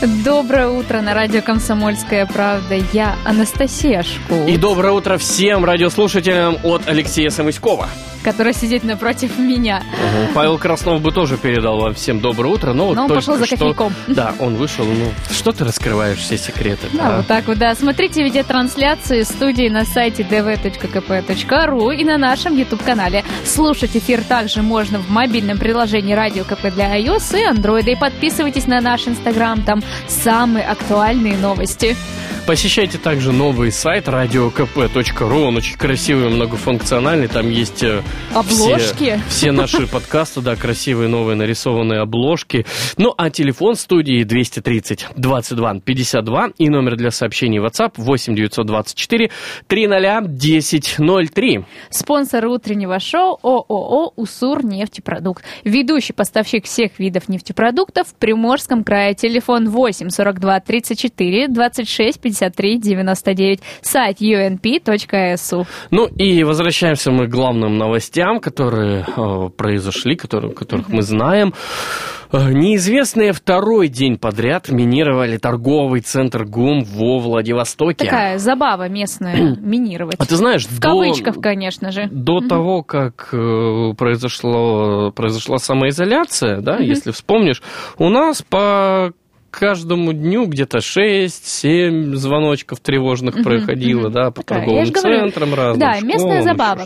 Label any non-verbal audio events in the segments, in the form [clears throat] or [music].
Доброе утро на радио «Комсомольская правда». Я Анастасия Шкул. И доброе утро всем радиослушателям от Алексея Самыськова который сидит напротив меня. Угу. Павел Краснов бы тоже передал вам всем доброе утро, но, но вот он пошел за кофейком. Да, он вышел. Ну, что ты раскрываешь все секреты? Да, а? вот так вот, да. Смотрите видеотрансляции студии на сайте dv.kp.ru и на нашем YouTube-канале. Слушать эфир также можно в мобильном приложении Радио КП для iOS и Android. И подписывайтесь на наш Инстаграм, там самые актуальные новости. Посещайте также новый сайт radiokp.ru. Он очень красивый, многофункциональный. Там есть э, обложки. Все, все наши подкасты, да, красивые новые нарисованные обложки. Ну, а телефон студии 230 22 52 и номер для сообщений WhatsApp 8 924 300 1003. Спонсор утреннего шоу ООО «Усур нефтепродукт». Ведущий поставщик всех видов нефтепродуктов в Приморском крае. Телефон 8 42 34 26 50 53 99. Сайт unp.su. Ну и возвращаемся мы к главным новостям, которые э, произошли, которые, которых mm-hmm. мы знаем. Э, неизвестные второй день подряд минировали торговый центр ГУМ во Владивостоке. Такая забава местная [clears throat] минировать. А ты знаешь, в до, кавычках, конечно же. До mm-hmm. того, как э, произошло, произошла самоизоляция, да, mm-hmm. если вспомнишь, у нас по каждому дню где-то 6-7 звоночков тревожных угу, проходило, угу. да, по Такая, торговым центрам говорю, разным. Да, школам, местная забава.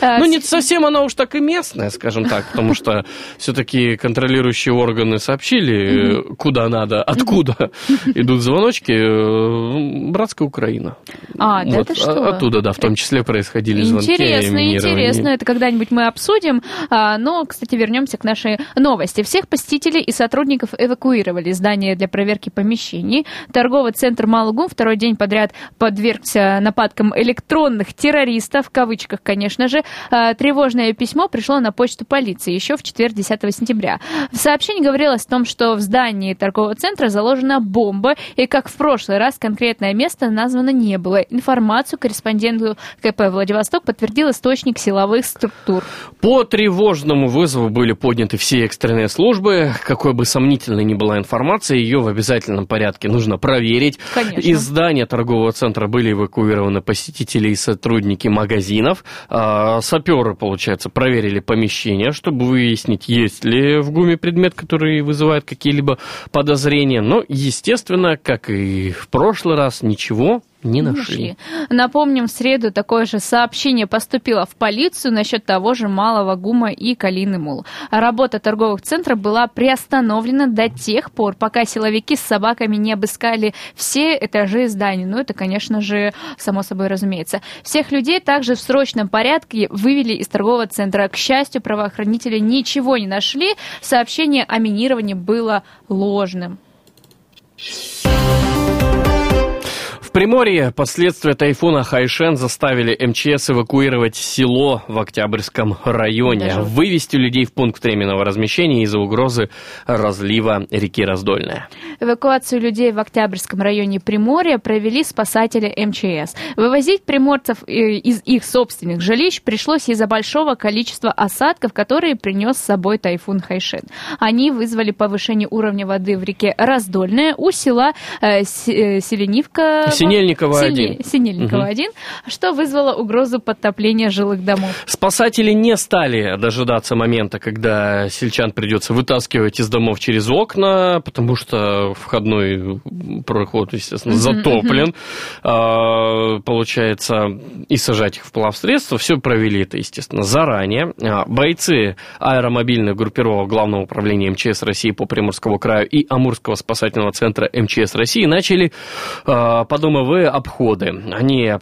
А, ну, не совсем она уж так и местная, скажем так, потому что все-таки контролирующие органы сообщили, куда надо, откуда [laughs] идут звоночки. Э, братская Украина. А, да это что? Оттуда, да, в том числе происходили звонки. Интересно, интересно. Это когда-нибудь мы обсудим. А, но, кстати, вернемся к нашей новости. Всех посетителей и сотрудников эвакуировали. Здание для проверки помещений. Торговый центр Малугум второй день подряд подвергся нападкам электронных террористов, в кавычках, конечно же. А, тревожное письмо пришло на почту полиции еще в четверг, 10 сентября. В сообщении говорилось о том, что в здании торгового центра заложена бомба, и как в прошлый раз конкретное место названо не было. Информацию корреспонденту КП Владивосток подтвердил источник силовых структур. По тревожному вызову были подняты все экстренные службы. Какой бы сомнительной ни была информация, ее ее в обязательном порядке нужно проверить. Конечно. Из здания торгового центра были эвакуированы посетители и сотрудники магазинов. А, саперы, получается, проверили помещение, чтобы выяснить, есть ли в ГУМе предмет, который вызывает какие-либо подозрения. Но, естественно, как и в прошлый раз, ничего не нашли. нашли. Напомним, в среду такое же сообщение поступило в полицию насчет того же малого гума и калины мул. Работа торговых центров была приостановлена до тех пор, пока силовики с собаками не обыскали все этажи здания. Ну, это, конечно же, само собой разумеется. Всех людей также в срочном порядке вывели из торгового центра. К счастью, правоохранители ничего не нашли. Сообщение о минировании было ложным. Приморье последствия тайфуна Хайшен заставили МЧС эвакуировать село в Октябрьском районе, Даже. вывести людей в пункт временного размещения из-за угрозы разлива реки Раздольная. Эвакуацию людей в Октябрьском районе Приморья провели спасатели МЧС. Вывозить приморцев э, из их собственных жилищ пришлось из-за большого количества осадков, которые принес с собой тайфун Хайшен. Они вызвали повышение уровня воды в реке Раздольная у села э, Селенивка Синельникова-1. Синельникова-1, угу. что вызвало угрозу подтопления жилых домов. Спасатели не стали дожидаться момента, когда сельчан придется вытаскивать из домов через окна, потому что входной проход, естественно, затоплен. А, получается, и сажать их в плавсредство. Все провели это, естественно, заранее. А, бойцы аэромобильных группировок Главного управления МЧС России по Приморскому краю и Амурского спасательного центра МЧС России начали а, под домовые обходы. Они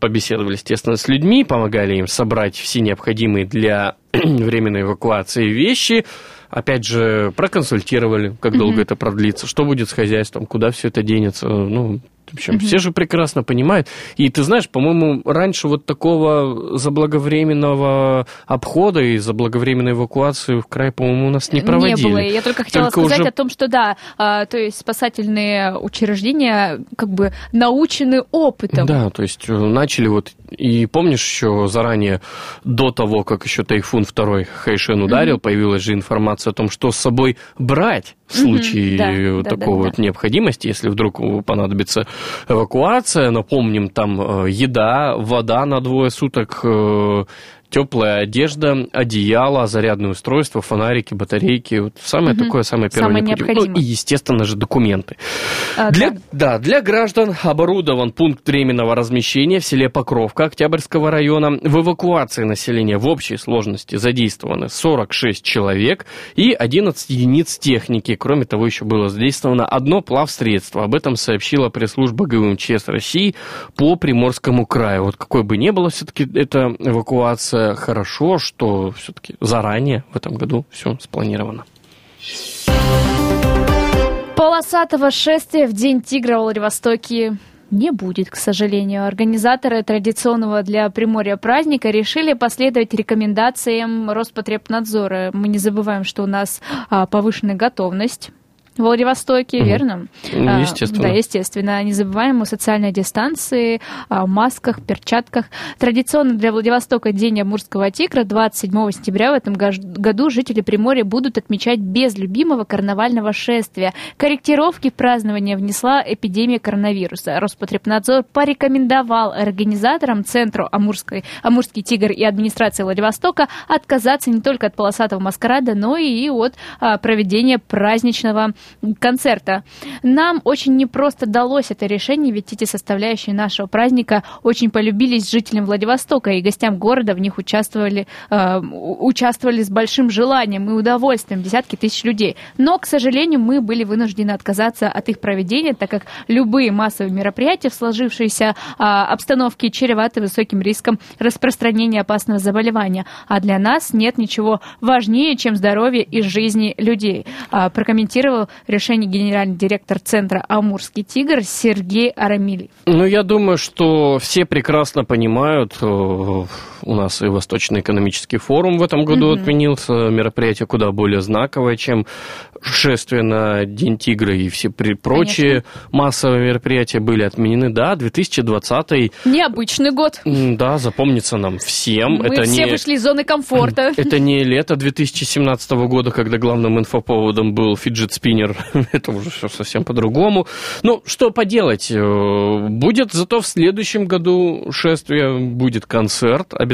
побеседовали, естественно, с людьми, помогали им собрать все необходимые для [clears throat] временной эвакуации вещи. Опять же, проконсультировали, как долго mm-hmm. это продлится, что будет с хозяйством, куда все это денется. Ну, В общем, все же прекрасно понимают. И ты знаешь, по-моему, раньше вот такого заблаговременного обхода и заблаговременной эвакуации в край, по-моему, у нас не проводили. Не было. Я только хотела только сказать уже... о том, что да, а, то есть спасательные учреждения как бы научены опытом. Да, то есть э, начали вот и помнишь еще заранее, до того, как еще Тайфун второй Хайшен ударил, mm-hmm. появилась же информация о том, что с собой брать в случае да, такого да, да, вот необходимости, если вдруг понадобится эвакуация. Напомним, там э, еда, вода на двое суток, э, теплая одежда, одеяло, зарядное устройство, фонарики, батарейки. Вот самое угу. такое, самое первое самое необходимое. Ну, и, естественно же, документы. А, для, да. да, для граждан оборудован пункт временного размещения в селе Покровка Октябрьского района. В эвакуации населения в общей сложности задействованы 46 человек и 11 единиц техники. Кроме того, еще было задействовано одно плавсредство. Об этом сообщила пресс-служба ГУМЧС России по Приморскому краю. Вот какой бы ни было все-таки эта эвакуация, хорошо, что все-таки заранее в этом году все спланировано. Полосатого шествия в День тигра в Владивостоке не будет, к сожалению. Организаторы традиционного для Приморья праздника решили последовать рекомендациям Роспотребнадзора. Мы не забываем, что у нас а, повышенная готовность Владивостоке, угу. верно? Ну, а, естественно. Да, естественно. Не забываем о социальной дистанции, о масках, перчатках. Традиционно для Владивостока День Амурского тигра 27 сентября в этом году жители Приморья будут отмечать без любимого карнавального шествия. Корректировки в празднование внесла эпидемия коронавируса. Роспотребнадзор порекомендовал организаторам Центру Амурской, Амурский тигр и администрации Владивостока отказаться не только от полосатого маскарада, но и от а, проведения праздничного концерта. Нам очень непросто далось это решение, ведь эти составляющие нашего праздника очень полюбились жителям Владивостока, и гостям города в них участвовали, э, участвовали с большим желанием и удовольствием десятки тысяч людей. Но, к сожалению, мы были вынуждены отказаться от их проведения, так как любые массовые мероприятия в сложившейся э, обстановке чреваты высоким риском распространения опасного заболевания. А для нас нет ничего важнее, чем здоровье и жизни людей. Э, прокомментировал решение генеральный директор Центра «Амурский тигр» Сергей Арамилев. Ну, я думаю, что все прекрасно понимают, э, у нас и Восточный экономический форум в этом году mm отменился, мероприятие куда более знаковое, чем шествие на День тигра и все прочие Конечно. массовые мероприятия были отменены. Да, 2020 Необычный год. Да, запомнится нам всем. Мы это все не... вышли из зоны комфорта. Это не лето 2017 года, когда главным инфоповодом был фиджет-спиннер. [laughs] это уже все совсем по-другому. Ну, что поделать? Э, будет зато в следующем году шествие, будет концерт обязательно.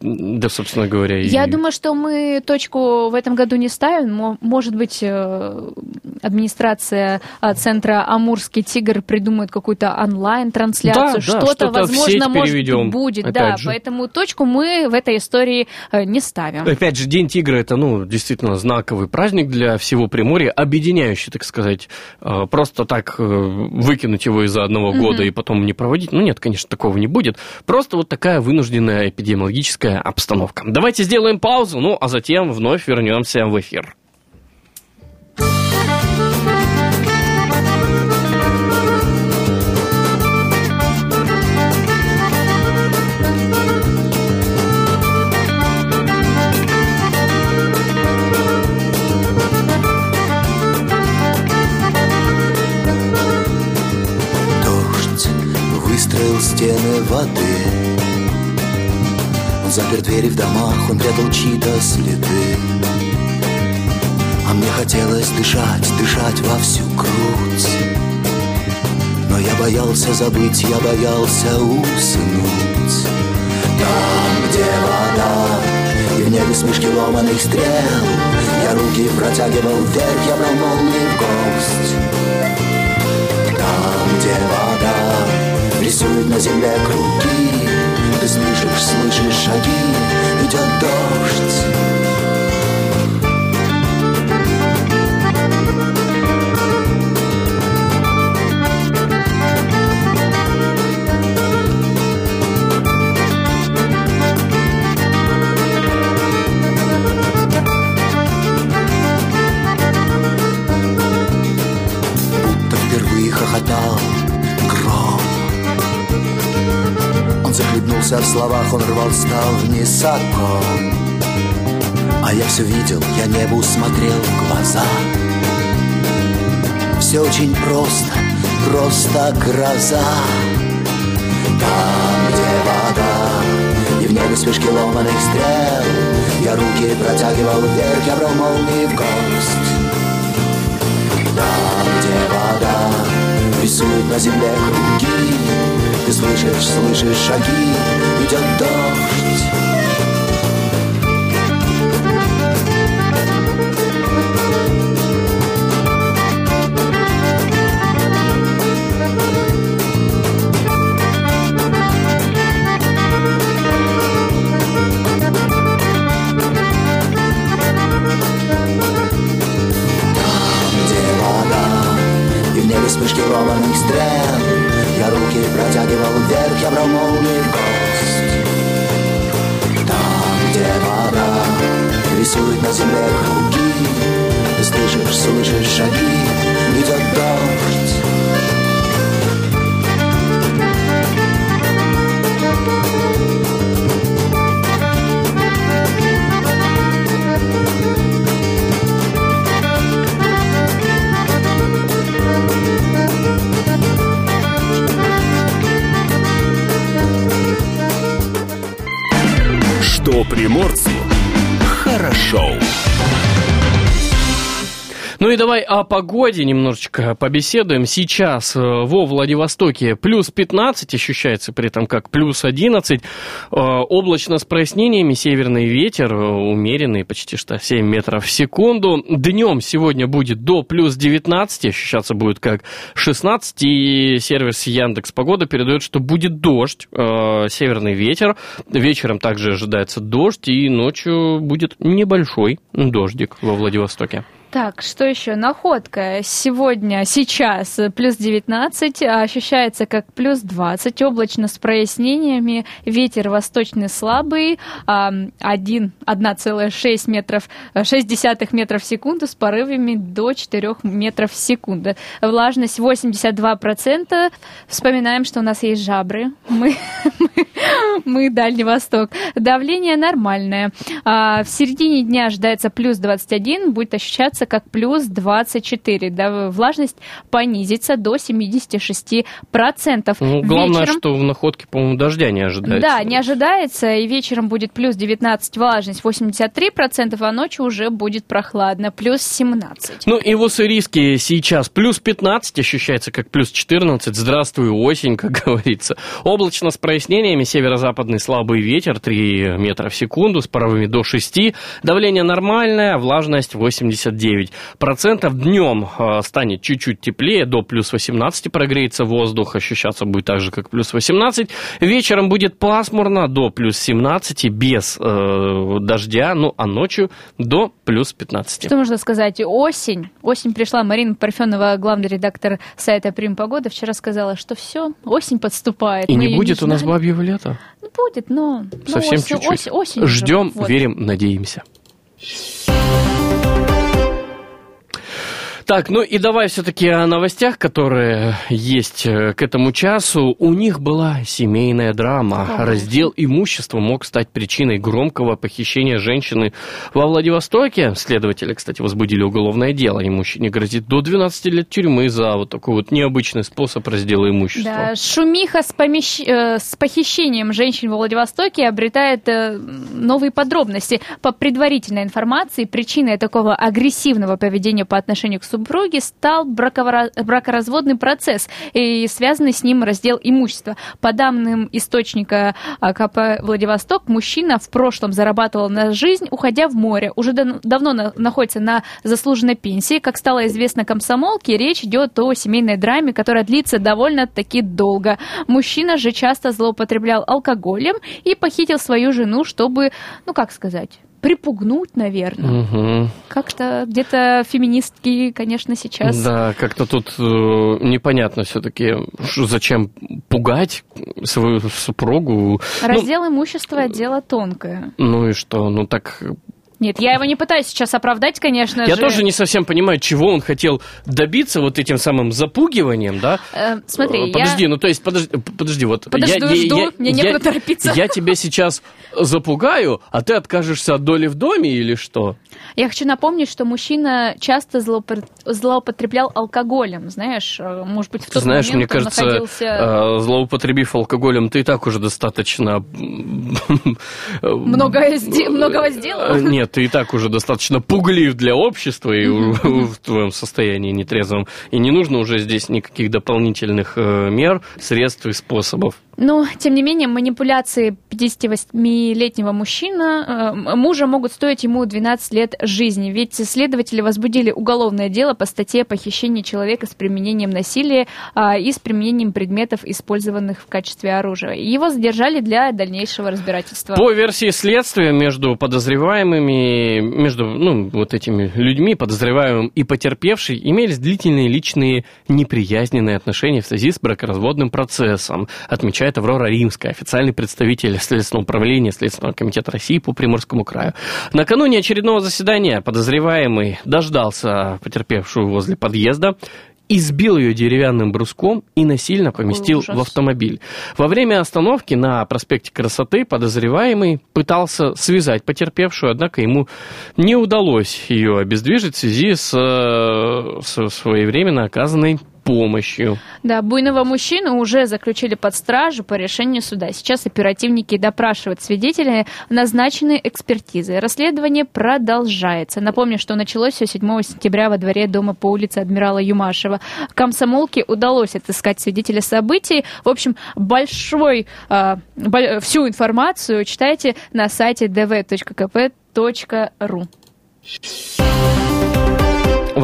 Да, собственно говоря. Я думаю, что мы точку в этом году не ставим. Может быть, э, администрация э, центра Амурский тигр придумает какую-то онлайн-трансляцию, да, что-то, да, что возможно, может будет, да, же. поэтому точку мы в этой истории э, не ставим. Опять же, День тигра это, ну, действительно знаковый праздник для всего Приморья, объединяющий, так сказать, просто так выкинуть его из-за одного mm-hmm. года и потом не проводить, ну нет, конечно, такого не будет, просто вот такая вынужденная эпидемиологическая обстановка. Давайте сделаем паузу, ну, а затем вновь вернемся в эфир. стены воды запер двери в домах, он прятал чьи-то следы. А мне хотелось дышать, дышать во всю грудь. Но я боялся забыть, я боялся уснуть. Там, где вода и в небе смешки ломаных стрел Я руки протягивал вверх, я брал молнии в гость Там, где вода Рисует на земле круги Ты слышишь, слышишь шаги Идет дождь запнулся в словах, он рвал стал высоко. А я все видел, я небу смотрел в глаза. Все очень просто, просто гроза. Там, где вода И в небе вспышки ломаных стрел Я руки протягивал вверх, я брал молнии в гость Там, где вода Рисует на земле круги Ты слышишь, слышишь шаги Идет дождь. Вспышки ломаных стрел Я руки протягивал вверх, я брал молнии в кость Там, где вода рисует на земле круги Ты слышишь, слышишь шаги, идет дождь давай о погоде немножечко побеседуем. Сейчас э, во Владивостоке плюс 15, ощущается при этом как плюс 11. Э, облачно с прояснениями, северный ветер, э, умеренный, почти что 7 метров в секунду. Днем сегодня будет до плюс 19, ощущаться будет как 16. И сервис Яндекс Погода передает, что будет дождь, северный ветер. Вечером также ожидается дождь, и ночью будет небольшой дождик во Владивостоке. Так, что еще? Находка. Сегодня, сейчас плюс 19, а ощущается как плюс 20, облачно с прояснениями, ветер восточный слабый, 1, 1,6 метров, 6 метров в секунду с порывами до 4 метров в секунду. Влажность 82%. Вспоминаем, что у нас есть жабры. Мы, мы, [laughs] мы Дальний Восток. Давление нормальное. А, в середине дня ожидается плюс 21, будет ощущаться ощущаться как плюс 24. Да, влажность понизится до 76%. Ну, главное, вечером... что в находке, по-моему, дождя не ожидается. Да, не ожидается, и вечером будет плюс 19, влажность 83%, а ночью уже будет прохладно, плюс 17. Ну и в Уссурийске сейчас плюс 15, ощущается как плюс 14. Здравствуй, осень, как [laughs] говорится. Облачно с прояснениями, северо-западный слабый ветер 3 метра в секунду, с порывами до 6. Давление нормальное, влажность 89. 9%. Днем э, станет чуть-чуть теплее, до плюс 18 прогреется воздух, ощущаться будет так же, как плюс 18. Вечером будет пасмурно, до плюс 17, без э, дождя, ну а ночью до плюс 15. Что можно сказать? Осень. Осень пришла. Марина Парфенова, главный редактор сайта Прим Погода, вчера сказала, что все, осень подступает. И Мы не будет не у нас бабьего лета? Ну, будет, но... Совсем осень, чуть-чуть. Осень, осень Ждем, вот. верим, надеемся. Так, ну и давай все-таки о новостях, которые есть э, к этому часу. У них была семейная драма. Ага. Раздел имущества мог стать причиной громкого похищения женщины во Владивостоке. Следователи, кстати, возбудили уголовное дело. И мужчине грозит до 12 лет тюрьмы за вот такой вот необычный способ раздела имущества. Да, шумиха с, помещ... Э, с похищением женщин во Владивостоке обретает э, новые подробности. По предварительной информации, причиной такого агрессивного поведения по отношению к супруги стал бракоразводный процесс и связанный с ним раздел имущества. По данным источника а, КП «Владивосток», мужчина в прошлом зарабатывал на жизнь, уходя в море. Уже давно находится на заслуженной пенсии. Как стало известно комсомолке, речь идет о семейной драме, которая длится довольно-таки долго. Мужчина же часто злоупотреблял алкоголем и похитил свою жену, чтобы, ну как сказать, припугнуть, наверное. Угу. Как-то где-то феминистки, конечно, сейчас. Да, как-то тут э, непонятно все-таки, зачем пугать свою супругу. Ну, Раздел ну, имущества дело тонкое. Ну и что? Ну так Нет, я его не пытаюсь сейчас оправдать, конечно я же. тоже не совсем понимаю, чего он хотел добиться вот этим самым запугиванием, да? Э, смотри, подожди, я... ну то есть, подожди, подожди вот. Подожду, я, жду, я, мне я, некуда торопиться. Я тебя [laughs] сейчас запугаю, а ты откажешься от доли в доме или что? Я хочу напомнить, что мужчина часто злоупотреблял алкоголем, знаешь, э, может быть, в тот Знаешь, момент мне он кажется, находился... э, злоупотребив алкоголем, ты и так уже достаточно... Многое многого сделал? Э, Нет, ты и так уже достаточно пуглив для общества и в твоем состоянии нетрезвом. И не нужно уже здесь никаких дополнительных э, мер, средств и способов. Ну, тем не менее, манипуляции 58-летнего мужчина, э, мужа могут стоить ему 12 лет жизни, ведь следователи возбудили уголовное дело по статье похищения человека с применением насилия а, и с применением предметов, использованных в качестве оружия. Его задержали для дальнейшего разбирательства. По версии следствия, между подозреваемыми, между ну, вот этими людьми, подозреваемым и потерпевшей, имелись длительные личные неприязненные отношения в связи с бракоразводным процессом, отмечает Аврора Римская, официальный представитель Следственного управления Следственного комитета России по Приморскому краю. Накануне очередного заседания подозреваемый дождался потерпевшую возле подъезда, избил ее деревянным бруском и насильно поместил ужас. в автомобиль. Во время остановки на проспекте Красоты подозреваемый пытался связать потерпевшую, однако ему не удалось ее обездвижить в связи с, э, со своевременно оказанной помощью. Да, буйного мужчину уже заключили под стражу по решению суда. Сейчас оперативники допрашивают свидетелей, назначены экспертизы. Расследование продолжается. Напомню, что началось все 7 сентября во дворе дома по улице Адмирала Юмашева. Комсомолке удалось отыскать свидетеля событий. В общем, большой, э, бо- всю информацию читайте на сайте dv.kp.ru.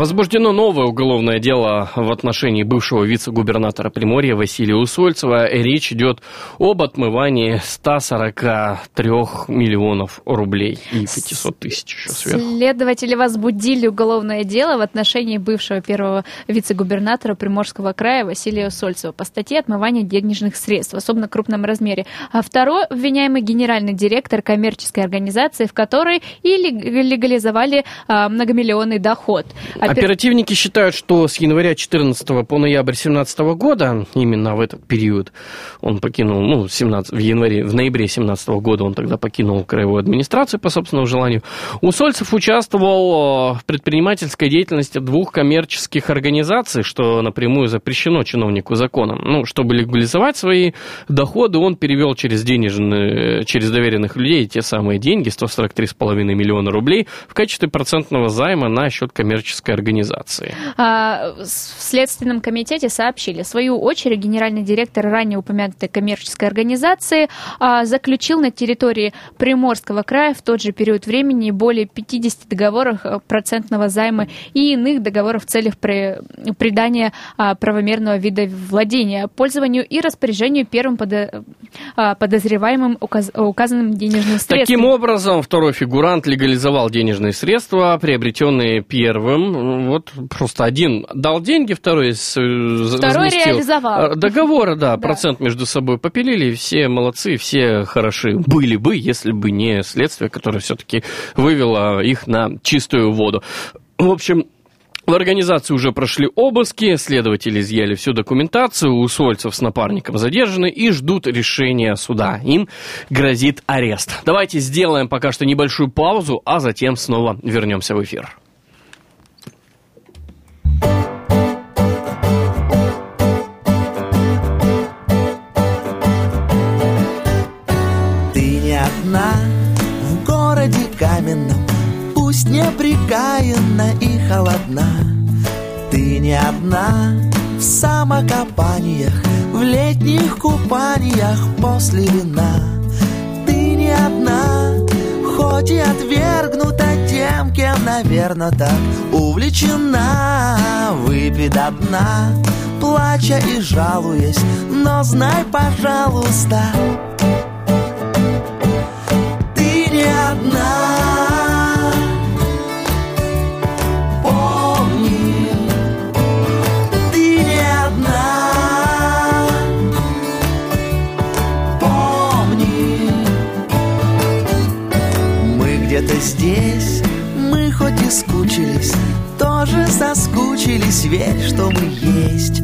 Возбуждено новое уголовное дело в отношении бывшего вице-губернатора Приморья Василия Усольцева. Речь идет об отмывании 143 миллионов рублей и 500 тысяч еще сверху. Следователи возбудили уголовное дело в отношении бывшего первого вице-губернатора Приморского края Василия Сольцева по статье «Отмывание денежных средств в особенно крупном размере». А второй обвиняемый генеральный директор коммерческой организации, в которой и лег- легализовали а, многомиллионный доход. Опер- Оперативники считают, что с января 14 по ноябрь 17 года, именно в этот период, он покинул, ну, 17, в январе, в ноябре 17 года он тогда покинул краевую администрацию по собственному желанию. Усольцев участвовал э, в предпринимательской деятельности двух коммерческих организаций, что напрямую запрещено чиновнику законом. Ну, чтобы легализовать свои доходы, он перевел через денежные, через доверенных людей те самые деньги, 143,5 миллиона рублей, в качестве процентного займа на счет коммерческой. А, с- В Следственном комитете сообщили, в свою очередь, генеральный директор ранее упомянутой коммерческой организации а, заключил на территории Приморского края в тот же период времени более 50 договоров а, процентного займа и иных договоров в целях при- придания а, правомерного вида владения, пользованию и распоряжению первым подо- а, подозреваемым указ- указанным денежным средством. Таким образом, второй фигурант легализовал денежные средства, приобретенные первым. Вот просто один дал деньги, второй за- Второй реализовал. А, Договоры, да, [laughs] Да. процент между собой попилили, все молодцы, все хороши были бы, если бы не следствие, которое все-таки вывело их на чистую воду. В общем, в организации уже прошли обыски, следователи изъяли всю документацию, у Сольцев с напарником задержаны и ждут решения суда. Им грозит арест. Давайте сделаем пока что небольшую паузу, а затем снова вернемся в эфир. Пусть неприкаянна и холодна. Ты не одна в самокопаниях, В летних купаниях после вина. Ты не одна, хоть и отвергнута тем, кем, наверно, так увлечена. Выпей до дна, плача и жалуясь, но знай, пожалуйста, ты не одна. Что мы есть.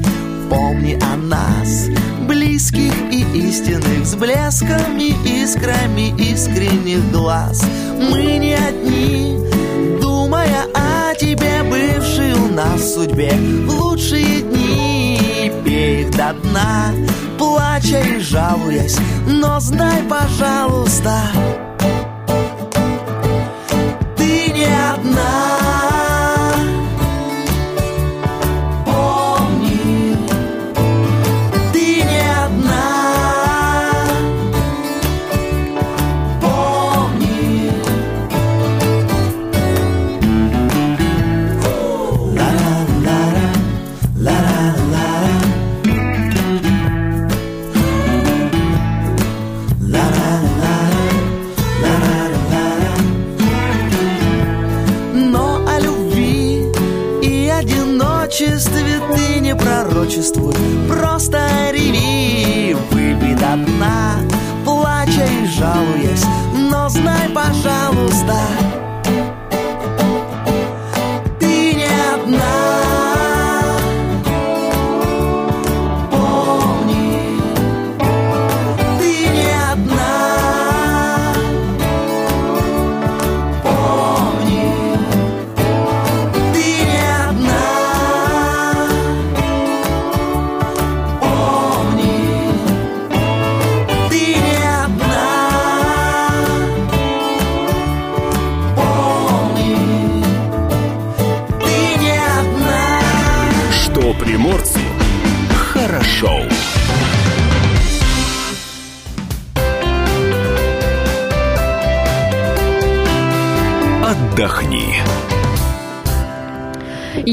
Помни о нас, близких и истинных, с блесками, искрами искренних глаз. Мы не одни, думая о тебе, бывший у нас судьбе, в лучшие дни, пей их до дна, плача и жалуясь, но знай, пожалуйста,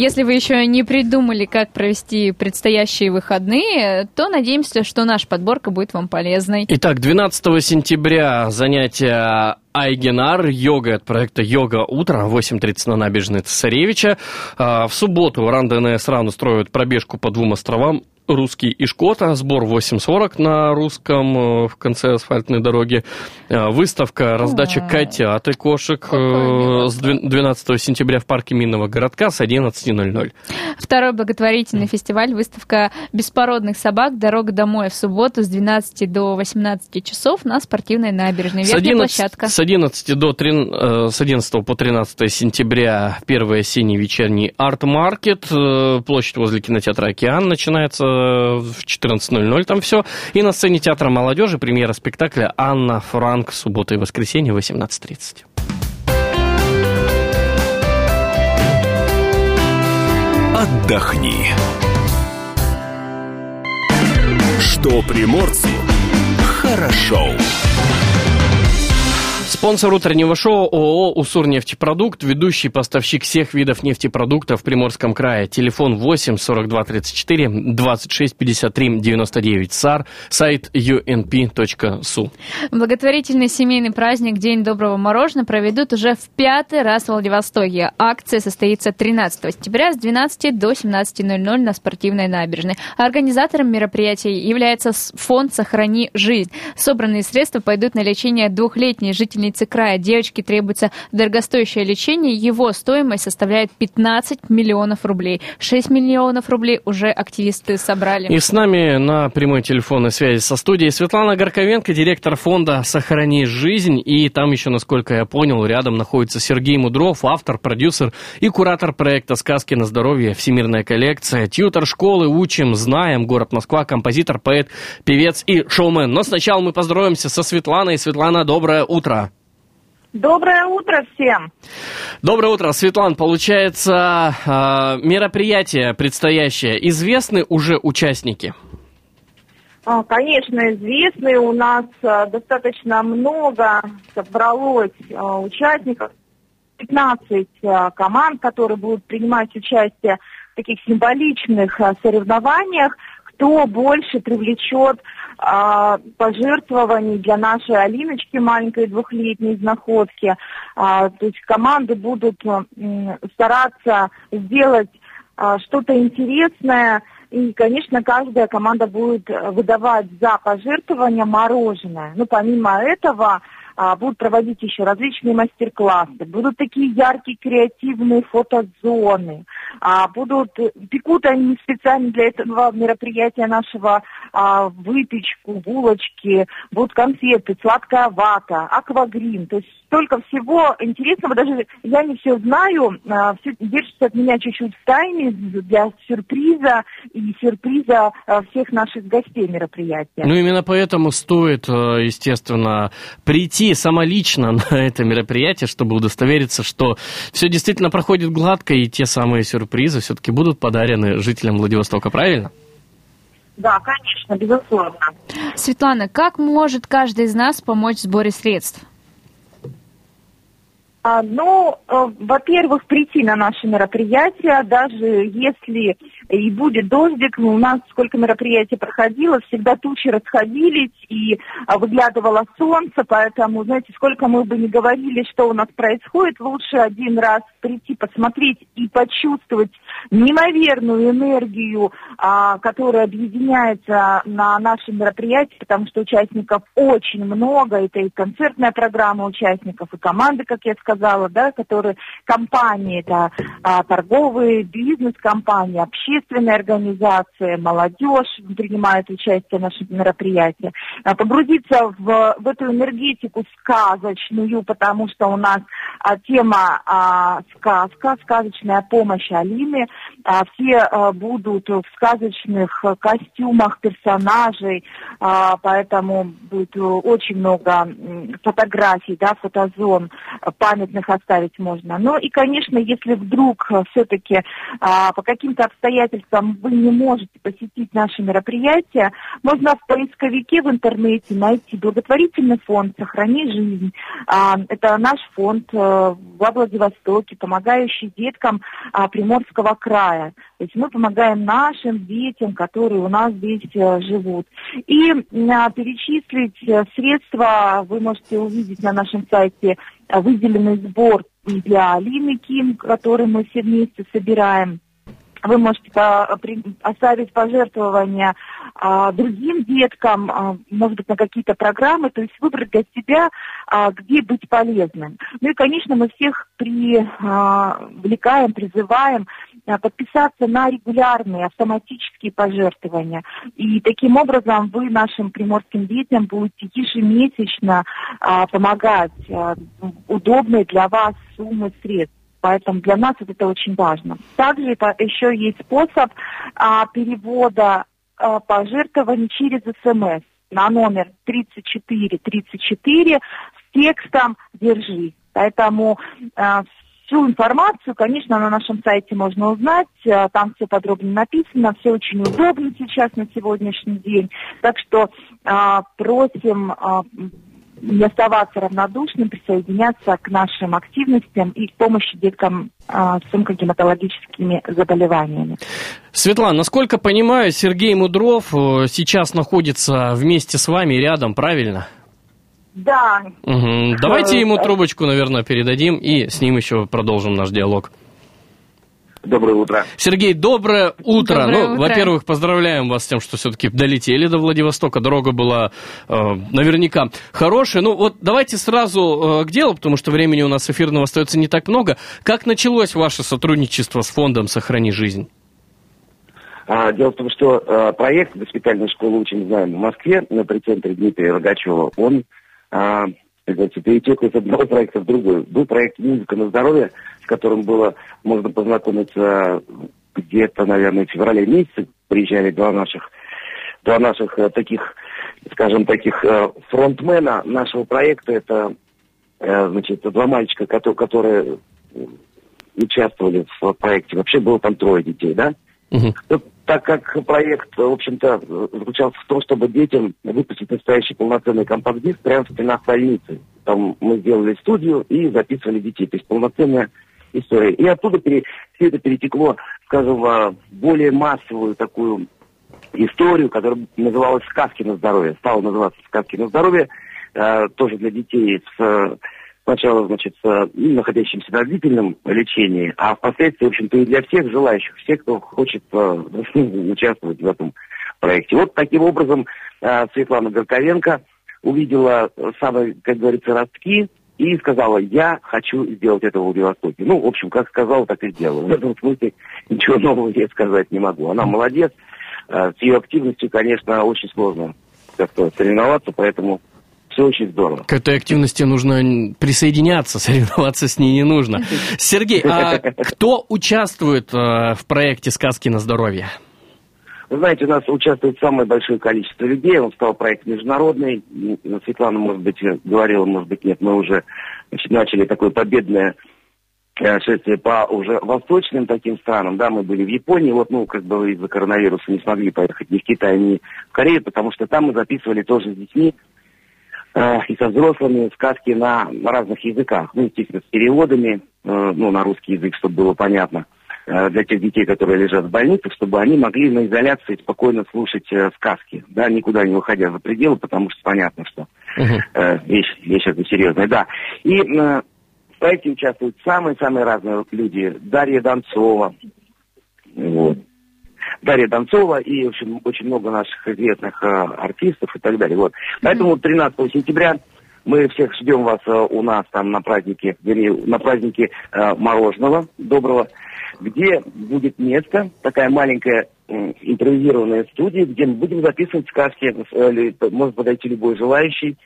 Если вы еще не придумали, как провести предстоящие выходные, то надеемся, что наша подборка будет вам полезной. Итак, 12 сентября занятия Айгенар, йога от проекта «Йога утро», 8.30 на набережной Цесаревича. А, В субботу Ран ДНС Ран устроит пробежку по двум островам русский и Шкота, сбор 8.40 на русском э, в конце асфальтной дороги, Э, выставка, раздача Ой. котят и кошек э, с две- 12 сентября в парке Минного городка с 11.00. Второй благотворительный фестиваль, выставка беспородных собак «Дорога домой» в субботу с 12 до 18 часов на спортивной набережной. С Верхняя 11, площадка. с 11 до трин- э, с 11 по 13 сентября первый осенний вечерний арт-маркет. Площадь возле кинотеатра «Океан» начинается в 14.00, там все. И на сцене театра молодежи премьера спектакля «Анна Франк. Суббота и воскресенье» 18.30. Отдохни. Что приморцу хорошо. Спонсор утреннего шоу ООО «Уссурнефтепродукт», ведущий поставщик всех видов нефтепродуктов в Приморском крае. Телефон 8 42 34 26 53 99 САР, сайт unp.su. Благотворительный семейный праздник День доброго мороженого проведут уже в пятый раз в Владивостоке. Акция состоится 13 сентября с 12 до 17.00 на спортивной набережной. Организатором мероприятия является фонд «Сохрани жизнь». Собранные средства пойдут на лечение двухлетней жительницы края. Девочке требуется дорогостоящее лечение. Его стоимость составляет 15 миллионов рублей. 6 миллионов рублей уже активисты собрали. И с нами на прямой телефонной связи со студией Светлана Горковенко, директор фонда «Сохрани жизнь». И там еще, насколько я понял, рядом находится Сергей Мудров, автор, продюсер и куратор проекта «Сказки на здоровье. Всемирная коллекция». Тьютор школы «Учим, знаем», город Москва, композитор, поэт, певец и шоумен. Но сначала мы поздороваемся со Светланой. Светлана, доброе утро. Доброе утро всем. Доброе утро, Светлан. Получается, э, мероприятие предстоящее. Известны уже участники? А, Конечно, известные у нас а, достаточно много собралось а, участников. 15 а, команд, которые будут принимать участие в таких символичных а, соревнованиях. Кто больше привлечет а, пожертвований для нашей Алиночки, маленькой двухлетней находки. А, то есть команды будут стараться сделать а, что-то интересное. И, конечно, каждая команда будет выдавать за пожертвования мороженое. Ну, помимо этого, а, будут проводить еще различные мастер-классы, будут такие яркие креативные фотозоны, а, будут, пекут они специально для этого мероприятия нашего а, выпечку, булочки, будут конфеты, сладкая вата, аквагрин, то есть столько всего интересного, даже я не все знаю, а, все держится от меня чуть-чуть в тайне для сюрприза и сюрприза а, всех наших гостей мероприятия. Ну, именно поэтому стоит, э, естественно, прийти самолично [laughs] на это мероприятие, чтобы удостовериться, что все действительно проходит гладко, и те самые сюрпризы все-таки будут подарены жителям Владивостока, правильно? Да, конечно, безусловно. Светлана, как может каждый из нас помочь в сборе средств? А, ну, э, во-первых, прийти на наши мероприятия, даже если и будет дождик, ну, у нас сколько мероприятий проходило, всегда тучи расходились и а, выглядывало солнце, поэтому, знаете, сколько мы бы не говорили, что у нас происходит, лучше один раз прийти, посмотреть и почувствовать неимоверную энергию, а, которая объединяется на нашем мероприятии, потому что участников очень много, это и концертная программа участников, и команды, как я сказала, да, которые компании, это а, торговые, бизнес-компании, общественные организации, молодежь принимает участие в нашем мероприятии. А, погрузиться в, в эту энергетику сказочную, потому что у нас а, тема а, сказка, сказочная помощь Алины. А, все а, будут в сказочных костюмах персонажей, а, поэтому будет очень много фотографий, да, фотозон памятных оставить можно. Ну и, конечно, если вдруг все-таки по каким-то обстоятельствам вы не можете посетить наши мероприятия, можно в поисковике в интернете найти благотворительный фонд «Сохрани жизнь». Это наш фонд э, во Владивостоке, помогающий деткам Приморского края. То есть мы помогаем нашим детям, которые у нас здесь э, живут. И перечислить э, средства вы можете увидеть на нашем сайте выделенный сбор для Алины Ким, который мы все вместе собираем вы можете оставить пожертвования а, другим деткам, а, может быть, на какие-то программы, то есть выбрать для себя, а, где быть полезным. Ну и, конечно, мы всех привлекаем, призываем подписаться на регулярные автоматические пожертвования. И таким образом вы нашим приморским детям будете ежемесячно помогать удобной для вас суммы средств. Поэтому для нас это очень важно. Также еще есть способ а, перевода а, пожертвований через СМС на номер 3434 с текстом «Держи». Поэтому а, всю информацию, конечно, на нашем сайте можно узнать, а, там все подробно написано, все очень удобно сейчас на сегодняшний день. Так что а, просим а, не оставаться равнодушным, присоединяться к нашим активностям и к помощи деткам а, с онкогематологическими заболеваниями. Светлана, насколько понимаю, Сергей Мудров э, сейчас находится вместе с вами рядом, правильно? Да. Угу. Давайте ему трубочку, наверное, передадим и с ним еще продолжим наш диалог. Доброе утро. Сергей, доброе утро. Доброе ну, утро. во-первых, поздравляем вас с тем, что все-таки долетели до Владивостока. Дорога была э, наверняка хорошая. Ну, вот давайте сразу э, к делу, потому что времени у нас эфирного остается не так много. Как началось ваше сотрудничество с фондом «Сохрани жизнь»? А, дело в том, что а, проект госпитальной школы «Учим знаем» в Москве на прецентре Дмитрия Рогачева, он а, как говорится, перетек из одного проекта в другой. Был проект «Музыка на здоровье», с которым было можно познакомиться где-то, наверное, в феврале месяце. Приезжали два наших, два наших э, таких, скажем, таких э, фронтмена нашего проекта. Это, э, значит, два мальчика, которые, участвовали в проекте. Вообще было там трое детей, да? Ну, так как проект, в общем-то, заключался в том, чтобы детям выпустить настоящий полноценный компакт-диск прямо в стенах больницы. Там мы сделали студию и записывали детей. То есть полноценная история. И оттуда пере- все это перетекло, скажем, в более массовую такую историю, которая называлась «Сказки на здоровье». Стала называться «Сказки на здоровье», э, тоже для детей с сначала, значит, э, находящимся на длительном лечении, а впоследствии, в общем-то, и для всех желающих, всех, кто хочет э, [laughs] участвовать в этом проекте. Вот таким образом э, Светлана Горковенко увидела самые, как говорится, ростки и сказала, я хочу сделать это в Владивостоке. Ну, в общем, как сказала, так и сделала. В этом смысле ничего нового я сказать не могу. Она молодец. С ее активностью, конечно, очень сложно как-то соревноваться, поэтому все очень здорово. К этой активности нужно присоединяться, [laughs] соревноваться с ней не нужно. Сергей, а [laughs] кто участвует э, в проекте «Сказки на здоровье»? Вы знаете, у нас участвует самое большое количество людей. Он стал проект международный. Светлана, может быть, говорила, может быть, нет. Мы уже начали такое победное э, шествие по уже восточным таким странам. Да, мы были в Японии. Вот, ну, как бы из-за коронавируса не смогли поехать ни в Китай, ни в Корею, потому что там мы записывали тоже с детьми э, и со взрослыми сказки на, разных языках. Ну, естественно, с переводами, э, ну, на русский язык, чтобы было понятно. Э, для тех детей, которые лежат в больницах, чтобы они могли на изоляции спокойно слушать э, сказки, да, никуда не выходя за пределы, потому что понятно, что э, вещь, вещь это серьезная, да. И э, в проекте участвуют самые-самые разные люди. Дарья Донцова, вот. Дарья Донцова и, в общем, очень много наших известных э, артистов и так далее. Вот. Поэтому 13 сентября мы всех ждем вас э, у нас там на празднике, вернее, на празднике э, мороженого доброго где будет место, такая маленькая импровизированная студия, где мы будем записывать сказки, э, может подойти любой желающий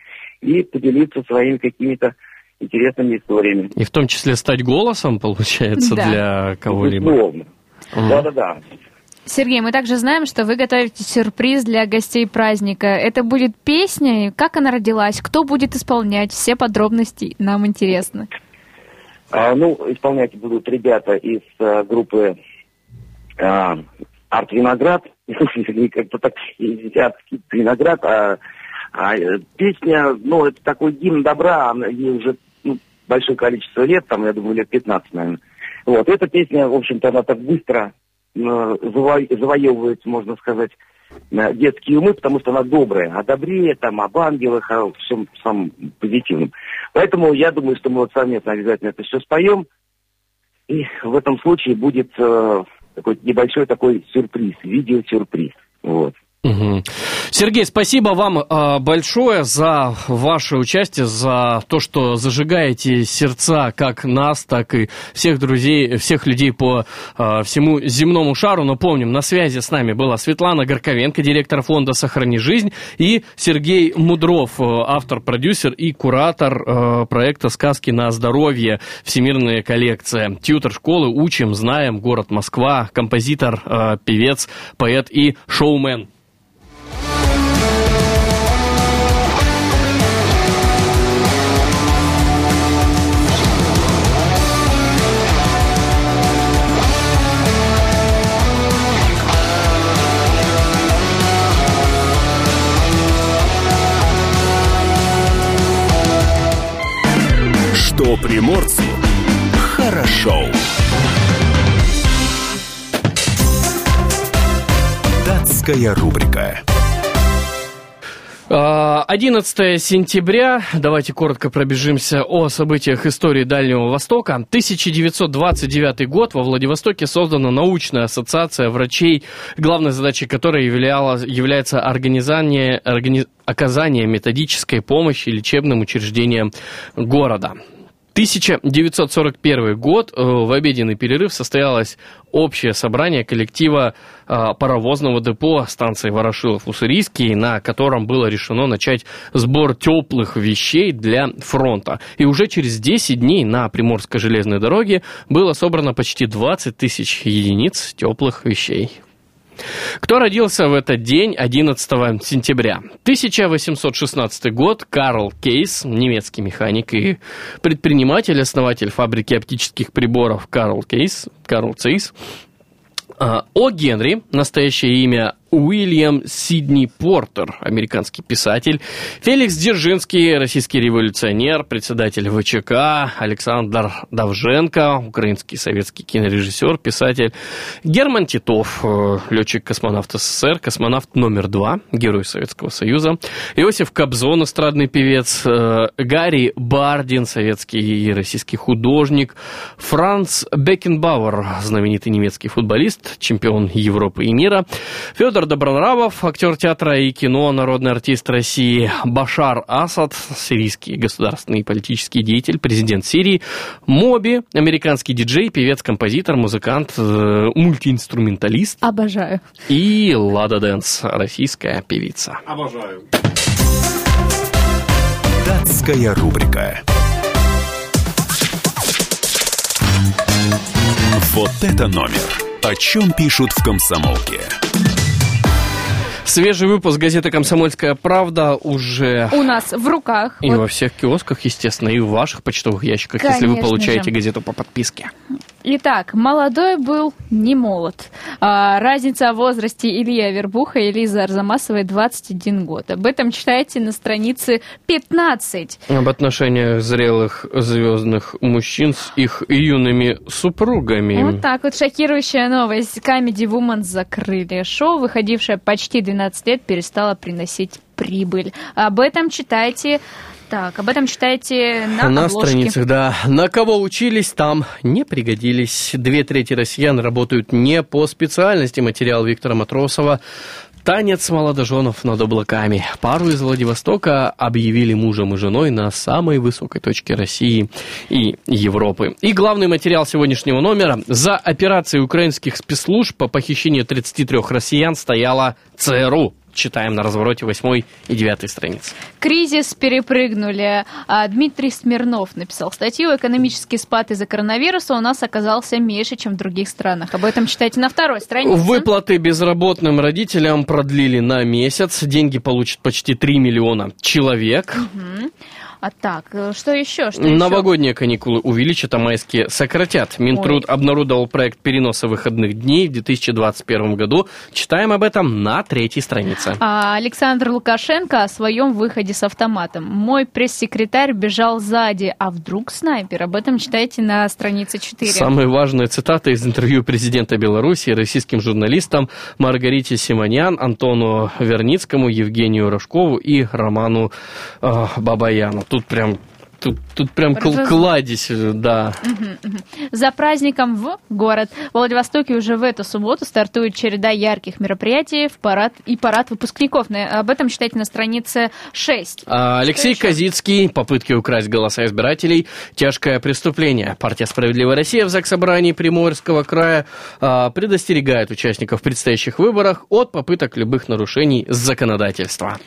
и поделиться своими какими-то интересными историями. И в том числе стать голосом, получается, да. для кого-либо. Безусловно. Да-да-да. Сергей, мы также знаем, что вы готовите сюрприз для гостей праздника. Это будет песня, как она родилась, кто будет исполнять, все подробности нам интересны. А, ну, исполнять будут ребята из а, группы а, Арт Виноград, [laughs] как-то так, Виноград, а, а песня, ну, это такой гимн добра, ей уже ну, большое количество лет, там, я думаю, лет 15, наверное. Вот, эта песня, в общем-то, она так быстро э, заво завоевывает, можно сказать, детские умы, потому что она добрая, о добре, там, об ангелах, о всем самом позитивном. Поэтому я думаю, что мы вот совместно обязательно это все споем. И в этом случае будет э, такой небольшой такой сюрприз, видеосюрприз. Вот. Сергей, спасибо вам э, большое за ваше участие, за то, что зажигаете сердца как нас, так и всех друзей, всех людей по э, всему земному шару. Напомним, на связи с нами была Светлана Горковенко, директор фонда «Сохрани жизнь», и Сергей Мудров, э, автор-продюсер и куратор проекта «Сказки на здоровье. Всемирная коллекция». Тьютер школы «Учим, знаем», город Москва, композитор, певец, поэт и шоумен. Что приморцу хорошо. Датская рубрика. 11 а, сентября. Давайте коротко пробежимся о событиях истории Дальнего Востока. 1929 год. Во Владивостоке создана научная ассоциация врачей, главной задачей которой являла, является организание, органи, оказание методической помощи лечебным учреждениям города. 1941 год. Э, в обеденный перерыв состоялось общее собрание коллектива э, паровозного депо станции Ворошилов-Уссурийский, на котором было решено начать сбор теплых вещей для фронта. И уже через 10 дней на Приморской железной дороге было собрано почти 20 тысяч единиц теплых вещей. Кто родился в этот день, 11 сентября? 1816 год. Карл Кейс, немецкий механик и предприниматель, основатель фабрики оптических приборов Карл Кейс, Карл Цейс, а, о Генри, настоящее имя Уильям Сидни Портер, американский писатель, Феликс Дзержинский, российский революционер, председатель ВЧК, Александр Давженко, украинский советский кинорежиссер, писатель, Герман Титов, э, летчик-космонавт СССР, космонавт номер два, герой Советского Союза, Иосиф Кобзон, эстрадный певец, э, Гарри Бардин, советский и российский художник, Франц Бекенбауэр, знаменитый немецкий футболист, чемпион Европы и мира, Федор Федор Добронравов, актер театра и кино, народный артист России Башар Асад, сирийский государственный политический деятель, президент Сирии, Моби, американский диджей, певец, композитор, музыкант, э, мультиинструменталист. Обожаю. И Лада Дэнс, российская певица. Обожаю. Датская рубрика. Вот это номер. О чем пишут в комсомолке. Свежий выпуск газеты «Комсомольская правда» уже... У нас в руках. И Вот во всех киосках, естественно, и в ваших почтовых ящиках, если вы Конечно получаете же. газету по подписке. Итак, молодой был не молод. А, разница в возрасте Ильи Авербуха и Лизы Арзамасовой 21 год. Об этом читайте на странице 15. Об отношениях зрелых звездных мужчин с их юными супругами. Вот так вот шокирующая новость. Comedy Woman закрыли. Шоу, выходившее почти 12 лет, перестало приносить прибыль. Об этом читайте... Так, об этом читайте на, На обложке. страницах, да. На кого учились, там не пригодились. Две трети россиян работают не по специальности. Материал Виктора Матросова. Танец молодоженов над облаками. Пару из Владивостока объявили мужем и женой на самой высокой точке России и Европы. И главный материал сегодняшнего номера. За операцией украинских спецслужб по похищению 33 россиян стояла ЦРУ. Читаем на развороте 8 и 9 страниц. Кризис перепрыгнули. А, Дмитрий Смирнов написал статью «Экономический спад из-за коронавируса у нас оказался меньше, чем в других странах». Об этом читайте на второй странице. Выплаты безработным родителям продлили на месяц. Деньги получат почти 3 миллиона человек. А так, э, что еще? Что еще? Новогодние каникулы увеличат, а майские сократят. Минтруд обнародовал проект переноса выходных дней в 2021 году. Читаем об этом на третьей странице. А Александр Лукашенко о своем выходе с автоматом. Мой пресс-секретарь бежал сзади, а вдруг снайпер? Об этом читайте на странице 4. Самые важные цитаты из интервью президента Беларуси российским журналистам Маргарите Симонян, Антону Верницкому, Евгению Рожкову и Роману э, Бабаяну. Тут прям Тут, тут прям кл- Раз- кладезь, да. За праздником в город. В Владивостоке уже в эту субботу стартует череда ярких мероприятий в парад и парад выпускников. Об этом читайте на странице 6. А, Алексей Что? Козицкий, попытки украсть голоса избирателей, тяжкое преступление. Партия «Справедливая Россия» в Заксобрании Приморского края а, предостерегает участников в предстоящих выборах от попыток любых нарушений законодательства.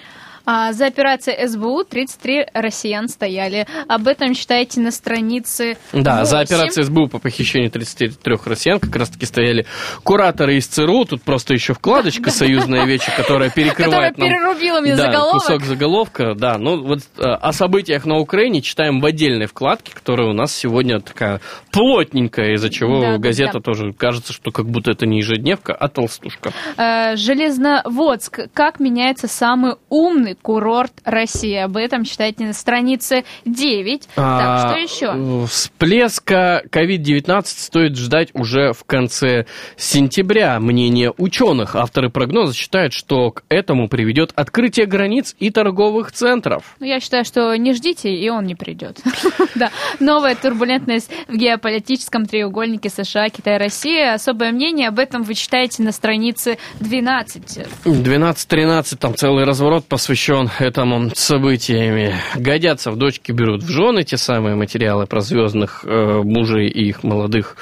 А за операцией СБУ 33 россиян стояли. Об этом читайте на странице Да, за 8. операцией СБУ по похищению 33 россиян как раз-таки стояли кураторы из ЦРУ. Тут просто еще вкладочка [laughs] «Союзная вече», которая Которая перекрывает нам перерубила мне заголовок. кусок заголовка, да. Ну, вот э, о событиях на Украине читаем в отдельной вкладке, которая у нас сегодня такая плотненькая, из-за чего газета тоже кажется, что как будто это не ежедневка, а толстушка. Э, Железноводск. Как меняется самый умный курорт России? Об этом читайте на странице 9. А, Так, что еще? э, Всплеска COVID-19 стоит ждать уже в конце сентября. Мнение ученых. Авторы прогноза считают, что к этому приведет открытие границ и торговых центров. Ну, я считаю, что не ждите, и он не придет. [laughs] Да. Новая турбулентность в геополитическом треугольнике США, Китай, Россия. Особое мнение об этом вы читаете на странице 12. 12-13, там целый разворот посвящен этому событиями. Годятся в дочки берут в жены те самые материалы про звездных э, мужей и их молодых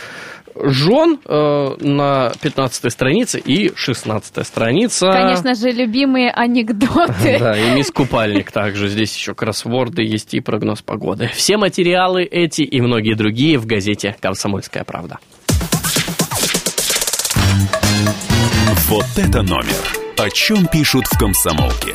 жен э, на 15 странице и 16 страница. Конечно же, любимые анекдоты. [laughs] Да, и мисс Купальник также. Здесь еще кроссворды есть и прогноз погоды. Все материалы эти и многие другие в газете «Комсомольская правда». Вот это номер. О чем пишут в комсомолке.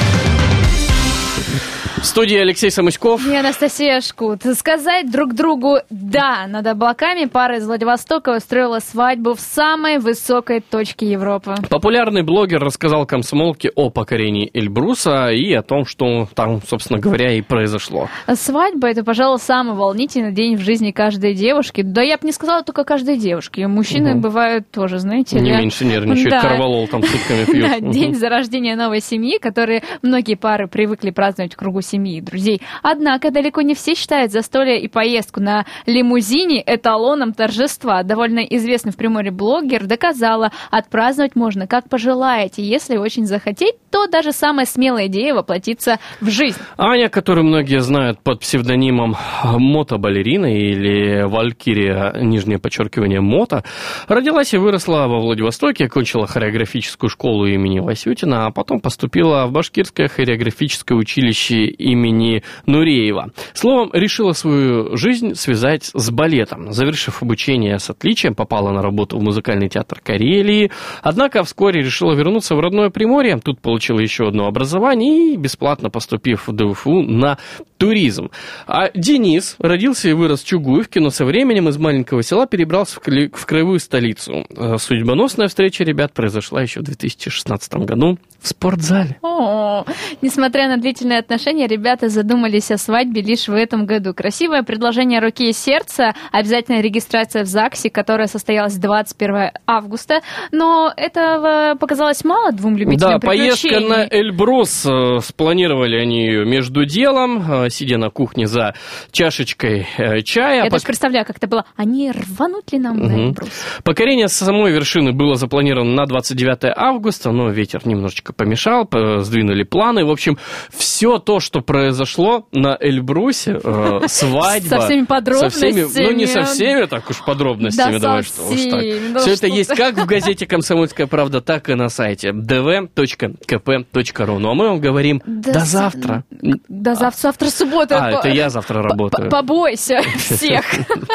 В студии Алексей Самуськов. И Анастасия Шкут. Сказать друг другу «да» над облаками пара из Владивостока устроила свадьбу в самой высокой точке Европы. Популярный блогер рассказал комсомолке о покорении Эльбруса и о том, что там, собственно говоря, и произошло. Свадьба – это, пожалуй, самый волнительный день в жизни каждой девушки. Да я бы не сказала только каждой девушки. Мужчины Мгм. бывают тоже, знаете Не ли. меньше нервничают, Да. корвалол там сутками [laughs] пьют. Да, день зарождения новой семьи, который многие пары привыкли праздновать в кругу семьи и друзей. Однако далеко не все считают застолье и поездку на лимузине эталоном торжества. Довольно известный в Приморье блогер доказала, отпраздновать можно как пожелаете. Если очень захотеть, то даже самая смелая идея воплотится в жизнь. Аня, которую многие знают под псевдонимом Мотобалерина или Валькирия, нижнее подчеркивание Мото, родилась и выросла во Владивостоке, окончила хореографическую школу имени Васютина, а потом поступила в Башкирское хореографическое училище имени Нуреева. Словом, решила свою жизнь связать с балетом. Завершив обучение с отличием, попала на работу в музыкальный театр Карелии, однако вскоре решила вернуться в родное Приморье. Тут получила еще одно образование и, бесплатно поступив в ДФУ, на туризм. А Денис родился и вырос в Чугуевке, но со временем из маленького села перебрался в, в краевую столицу. Э, судьбоносная встреча ребят произошла еще в 2016 году в спортзале. О, несмотря на длительные отношения, ребята задумались о свадьбе лишь в этом году. Красивое предложение руки и сердца, обязательная регистрация в ЗАГСе, которая состоялась 21 августа, но этого показалось мало двум любителям Да, поездка на Эльбрус, э, спланировали они ее между делом, э, сидя на кухне за чашечкой э, чая. Я даже представляю, как это было. Они рванут ли нам угу. на Эльбрус? Покорение самой вершины было запланировано на 29 августа, но ветер немножечко помешал, сдвинули планы. В общем, все то, что произошло на Эльбрусе, э, [laughs] свадьба... Со всеми подробностями. Со всеми, ну, не со всеми так уж подробностями, да давай что уж так. Да все это есть как в газете «Комсомольская правда», так и на сайте dv.kp.ru. Ну, а мы вам говорим до, до завтра. До завтра, завтра суббота. А, это я завтра работаю. Побойся [laughs] всех.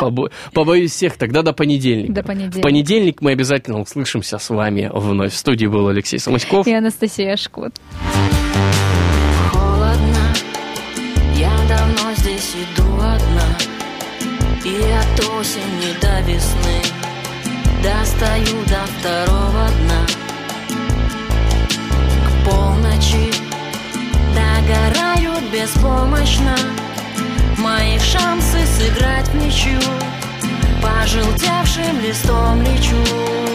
[laughs] Побоюсь всех, тогда до понедельника. До понедельника. В понедельник мы обязательно услышимся с вами вновь. В студии был Алексей Самоськов. И Анастасия Шкут. Холодно, я давно здесь иду одна, И от осени до весны Достаю до второго дна. К полночи догорают беспомощно. Мои шансы сыграть в ничью. Пожелтевшим листом лечу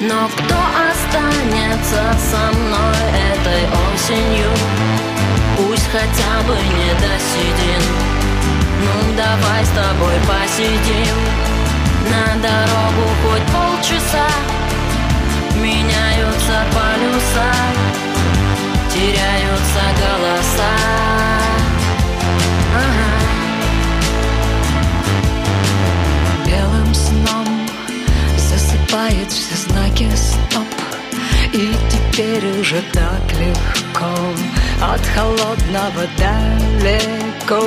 Но кто останется со мной этой осенью? Пусть хотя бы не досидим. Ну давай с тобой посидим. На дорогу хоть полчаса Меняются полюса Теряются голоса. Ага. Белым сном засыпает все знаки стоп. И теперь уже так легко От холодного далеко.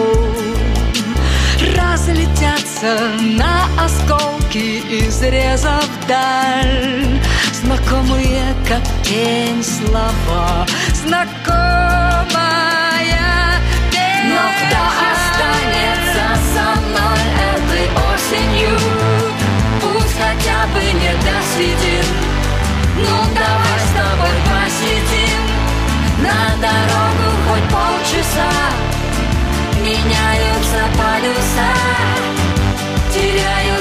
Разлетятся на осколки, изрезав даль Знакомые, как тень слова. Знакомая песня. Но кто останется со мной этой осенью хотя бы не досидим. Ну давай с тобой посидим. На дорогу хоть полчаса. Меняются полюса Теряются